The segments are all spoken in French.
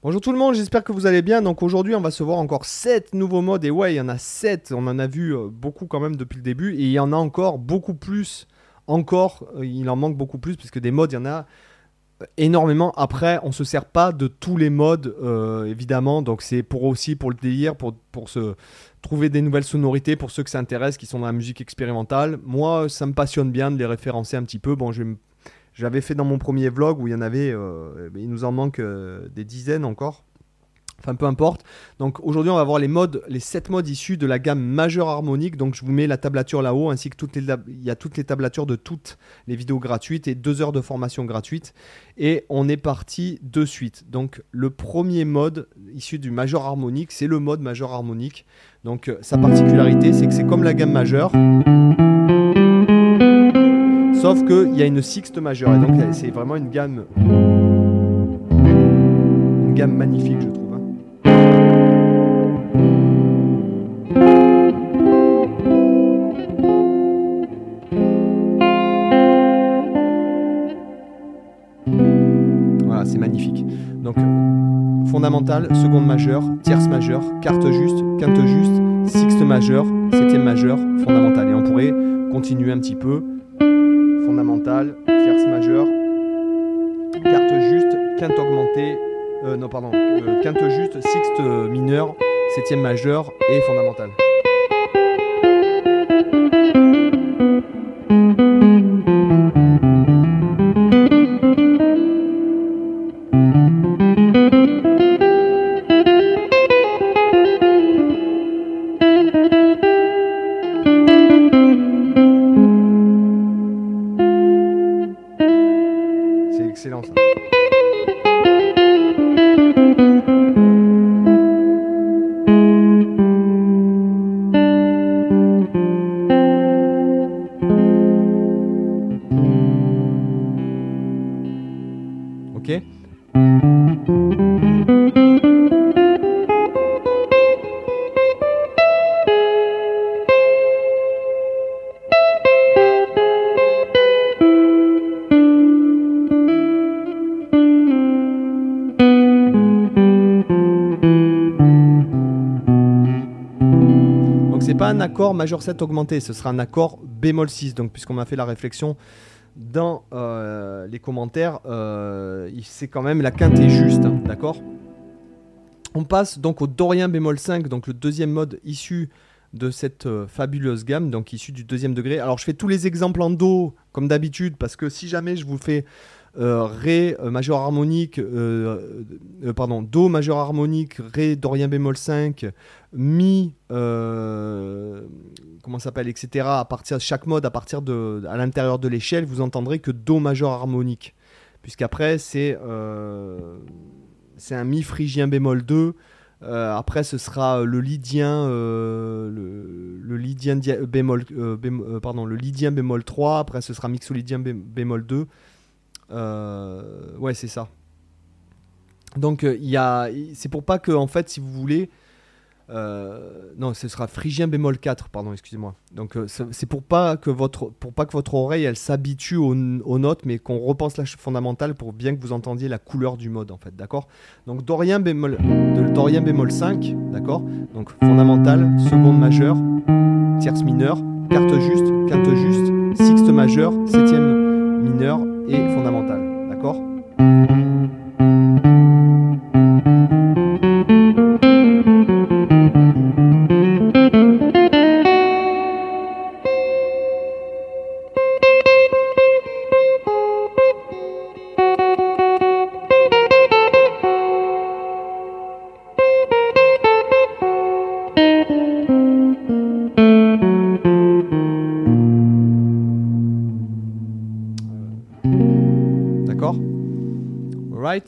Bonjour tout le monde, j'espère que vous allez bien. Donc aujourd'hui, on va se voir encore 7 nouveaux modes. Et ouais, il y en a 7. On en a vu euh, beaucoup quand même depuis le début. Et il y en a encore beaucoup plus. Encore, euh, il en manque beaucoup plus, puisque des modes, il y en a euh, énormément. Après, on se sert pas de tous les modes, évidemment. Donc c'est pour aussi pour le délire, pour, se trouver des nouvelles sonorités pour ceux que ça intéresse, qui sont dans la musique expérimentale. Moi, ça me passionne bien de les référencer un petit peu. Bon, je vais j'avais fait dans mon premier vlog où il y en avait, euh, il nous en manque euh, des dizaines encore. Enfin, peu importe. Donc aujourd'hui, on va voir les modes, les 7 modes issus de la gamme majeure harmonique. Donc je vous mets la tablature là-haut, ainsi que toutes les, il y a toutes les tablatures de toutes les vidéos gratuites et deux heures de formation gratuite. Et on est parti de suite. Donc le premier mode issu du majeur harmonique, c'est le mode majeur harmonique. Donc euh, sa particularité, c'est que c'est comme la gamme majeure. Sauf qu'il y a une sixte majeure. Et donc c'est vraiment une gamme. Une gamme magnifique, je trouve. Hein. Voilà, c'est magnifique. Donc fondamentale, seconde majeure, tierce majeure, quarte juste, quinte juste, sixte majeure, septième majeure, fondamentale. Et on pourrait continuer un petit peu fondamentale, tierce majeure, carte juste, quinte augmentée, euh, non pardon, euh, quinte juste, sixte mineur, septième majeure et fondamentale. Majeur 7 augmenté, ce sera un accord bémol 6. Donc, puisqu'on m'a fait la réflexion dans euh, les commentaires, euh, c'est quand même la quinte est juste, hein, d'accord? On passe donc au dorien bémol 5, donc le deuxième mode issu de cette euh, fabuleuse gamme, donc issu du deuxième degré. Alors, je fais tous les exemples en do, comme d'habitude, parce que si jamais je vous fais Ré euh, majeur harmonique, euh, pardon, Do majeur harmonique, Ré Dorien bémol 5, Mi, comment s'appelle, etc. À partir chaque mode, à partir de, à l'intérieur de l'échelle, vous entendrez que Do majeur harmonique, puisqu'après c'est c'est un Mi phrygien bémol 2. après, ce sera le lydien, le, lydien bémol, pardon, le lydien bémol 3. Après, ce sera mixolydien bémol 2. Euh, ouais, c'est ça. Donc, euh, il a, c'est pour pas que, en fait, si vous voulez, euh, non, ce sera phrygien bémol 4, pardon, excusez-moi. Donc c'est pour pas que votre que votre oreille elle s'habitue aux, notes, mais qu'on repense la fondamentale pour bien que vous entendiez la couleur du mode en fait, d'accord? Donc dorien bémol de dorien bémol 5, d'accord? Donc fondamentale, seconde majeure, tierce mineure, quarte juste, quinte juste, sixte majeure, septième mineure et fondamentale. D'accord?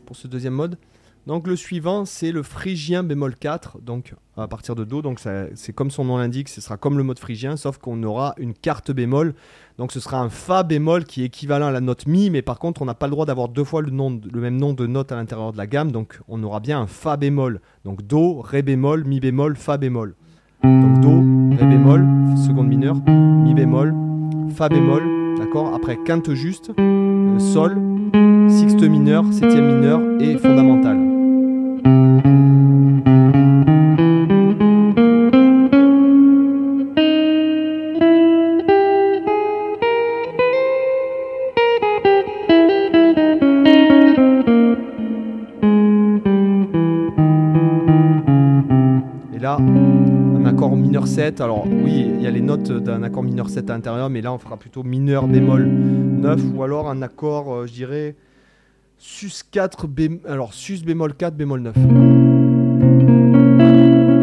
Pour ce deuxième mode. Donc le suivant, c'est le phrygien bémol 4, donc à partir de Do. Donc c'est comme son nom l'indique, ce sera comme le mode phrygien, sauf qu'on aura une carte bémol. Donc ce sera un Fa bémol qui est équivalent à la note Mi, mais par contre on n'a pas le droit d'avoir deux fois le, même nom de note à l'intérieur de la gamme. Donc on aura bien un Fa bémol. Donc Do, Ré bémol, Mi bémol, Fa bémol. Donc Do, Ré bémol, seconde mineure, Mi bémol, Fa bémol, d'accord? Après quinte juste, euh, Sol, sixte mineur, septième mineur et fondamentale. Et là, un accord mineur 7. Alors oui, il y a les notes d'un accord mineur 7 à l'intérieur, mais là on fera plutôt mineur bémol 9 ou alors un accord, euh, je dirais, sus 4, bé... alors sus bémol 4, bémol 9.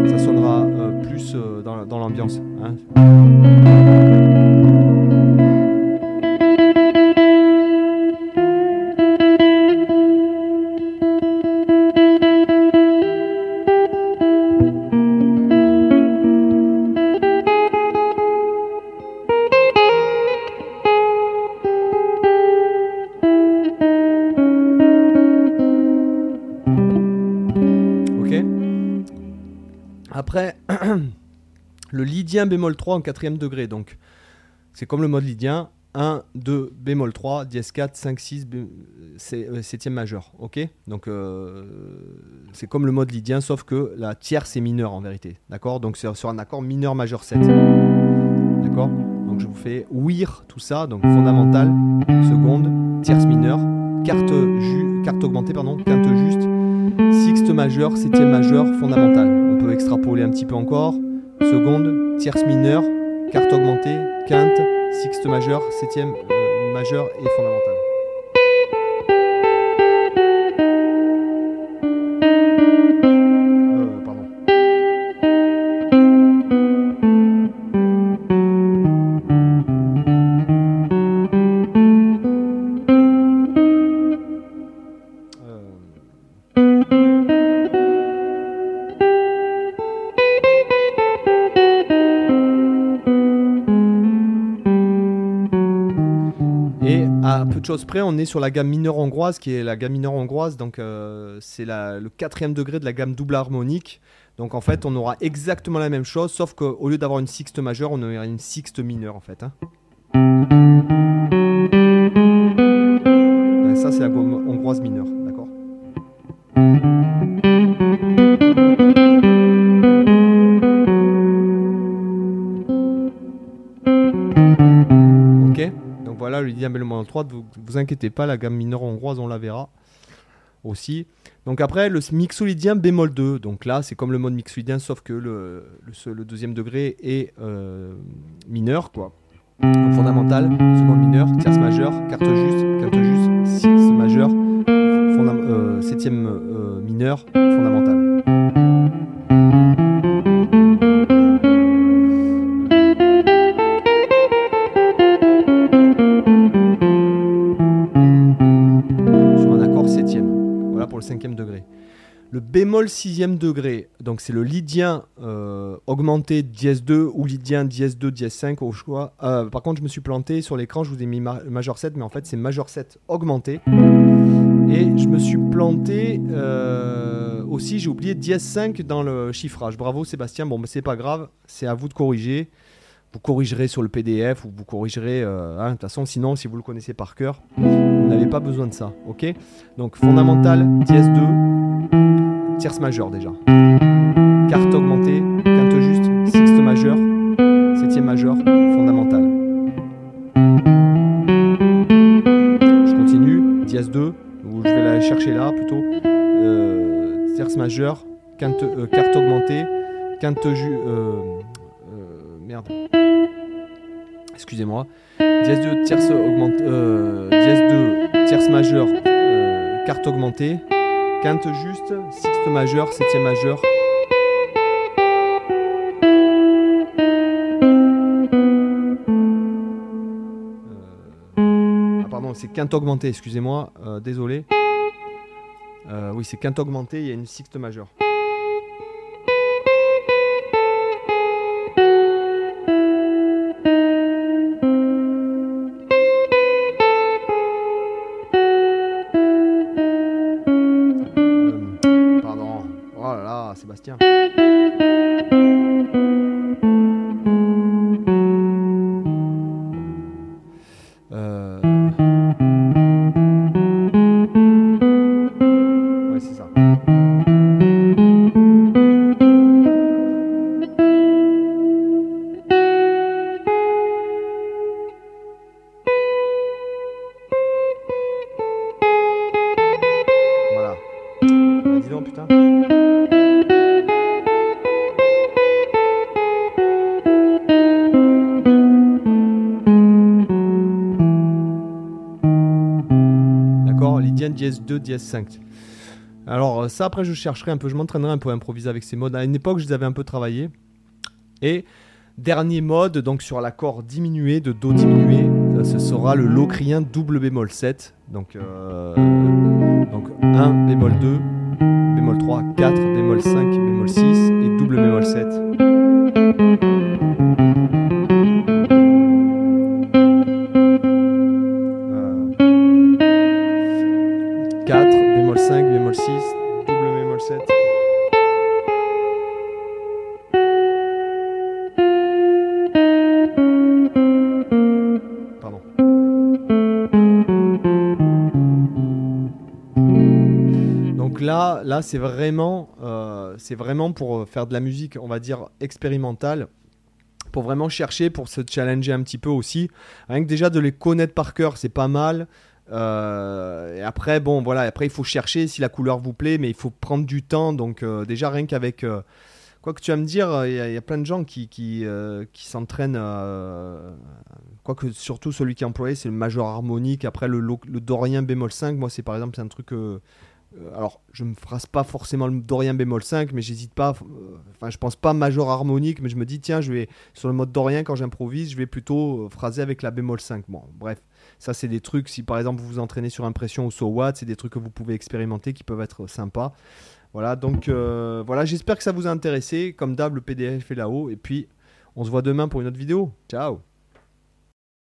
Ça sonnera euh, plus euh, dans, l'ambiance. hein. Le lydien bémol 3 en quatrième degré. Donc, c'est comme le mode lydien 1, 2, bémol 3, dièse 4, 5, 6, bé- c'est- euh, septième majeur. Ok? Donc, euh, c'est comme le mode lydien, sauf que la tierce est mineure en vérité. D'accord? Donc, c'est sur un accord mineur majeur 7. D'accord? Donc, je vous fais ouïr tout ça. Donc, fondamental, seconde, tierce mineure, carte augmentée, pardon, quinte juste, sixte majeur, septième majeur, fondamental. On peut extrapoler un petit peu encore. Seconde, tierce mineure, carte augmentée, quinte, sixte majeur, septième euh, majeur et fondamental. Près, on est sur la gamme mineure hongroise, qui est la gamme mineure hongroise, donc euh, c'est le quatrième degré de la gamme double harmonique. Donc en fait, on aura exactement la même chose, sauf qu'au lieu d'avoir une sixte majeure, on aura une sixte mineure en fait. hein. Euh, Ça, c'est la gamme hongroise mineure, Lydian bémol 3, vous, inquiétez pas, la gamme mineure hongroise, on la verra aussi. Donc après, le mixolydien bémol 2, donc là c'est comme le mode mixolydien, sauf que le, deuxième degré est euh, mineur, quoi. Fondamental, seconde mineure, tierce majeure, carte juste, quinte juste, sixte majeure, euh, septième euh, mineur, fondamental. Bémol sixième degré, donc c'est le lydien euh, augmenté dièse 2 ou lydien dièse 2 dièse 5 au choix. Euh, par contre, je me suis planté sur l'écran, je vous ai mis ma- majeur 7, mais en fait c'est majeur 7 augmenté. Et je me suis planté euh, aussi, j'ai oublié dièse 5 dans le chiffrage. Bravo Sébastien, bon, mais c'est pas grave, c'est à vous de corriger. Vous corrigerez sur le PDF ou vous corrigerez. hein, de toute façon, sinon, si vous le connaissez par cœur, vous n'avez pas besoin de ça. Ok? Donc fondamental, dièse 2, tierce majeure déjà. Carte augmentée, quinte juste, sixte majeure, septième majeure, fondamental. Je continue, dièse 2, ou je vais la chercher là plutôt. Euh, tierce majeure, quinte, euh, carte augmentée, quinte ju. euh, euh, merde. Excusez-moi. Dièse 2, tierce augmentée. Dièse 2, tierce majeure, carte augmentée. Quinte juste, sixte majeure, septième majeure. Euh, Ah pardon, c'est quinte augmentée, excusez-moi, euh, désolé. Euh, oui, c'est quinte augmentée, il y a une sixte majeure. D'accord, Lydienne dièse 2, dièse 5. Alors euh, ça après je chercherai un peu, je m'entraînerai un peu à improviser avec ces modes. À une époque je les avais un peu travaillés. Et dernier mode, donc sur l'accord diminué de Do diminué, ce sera le locrien double bémol 7. Donc euh, donc 1 bémol 2, bémol 3, 4, bémol 5, bémol 6 et double bémol 7. 4, bémol 5, bémol 6, double bémol 7. Euh, c'est vraiment pour faire de la musique, on va dire expérimentale, pour vraiment chercher, pour se challenger un petit peu aussi. Rien que déjà de les connaître par cœur, c'est pas mal. Euh, après, bon, voilà, après il faut chercher si la couleur vous plaît, mais il faut prendre du temps. Donc, euh, déjà, rien qu'avec. euh, quoi que tu vas me dire, il y, a- plein de gens qui, euh, s'entraînent. euh, Quoique, surtout celui qui est employé, c'est le major harmonique. Après, le, le dorien bémol 5, moi, c'est par exemple, c'est un truc. Euh, alors, je me phrase pas forcément le dorien bémol 5, mais j'hésite pas. euh, Enfin, je pense pas major harmonique, mais je me dis, tiens, je vais sur le mode dorien quand j'improvise, je vais plutôt euh, phraser avec la bémol 5. Bon, bref. Ça, c'est des trucs, si par exemple vous vous entraînez sur impression ou so what, c'est des trucs que vous pouvez expérimenter qui peuvent être sympas. Voilà, donc voilà, j'espère que ça vous a intéressé. Comme d'hab, le PDF est là-haut. Et puis, on se voit demain pour une autre vidéo. Ciao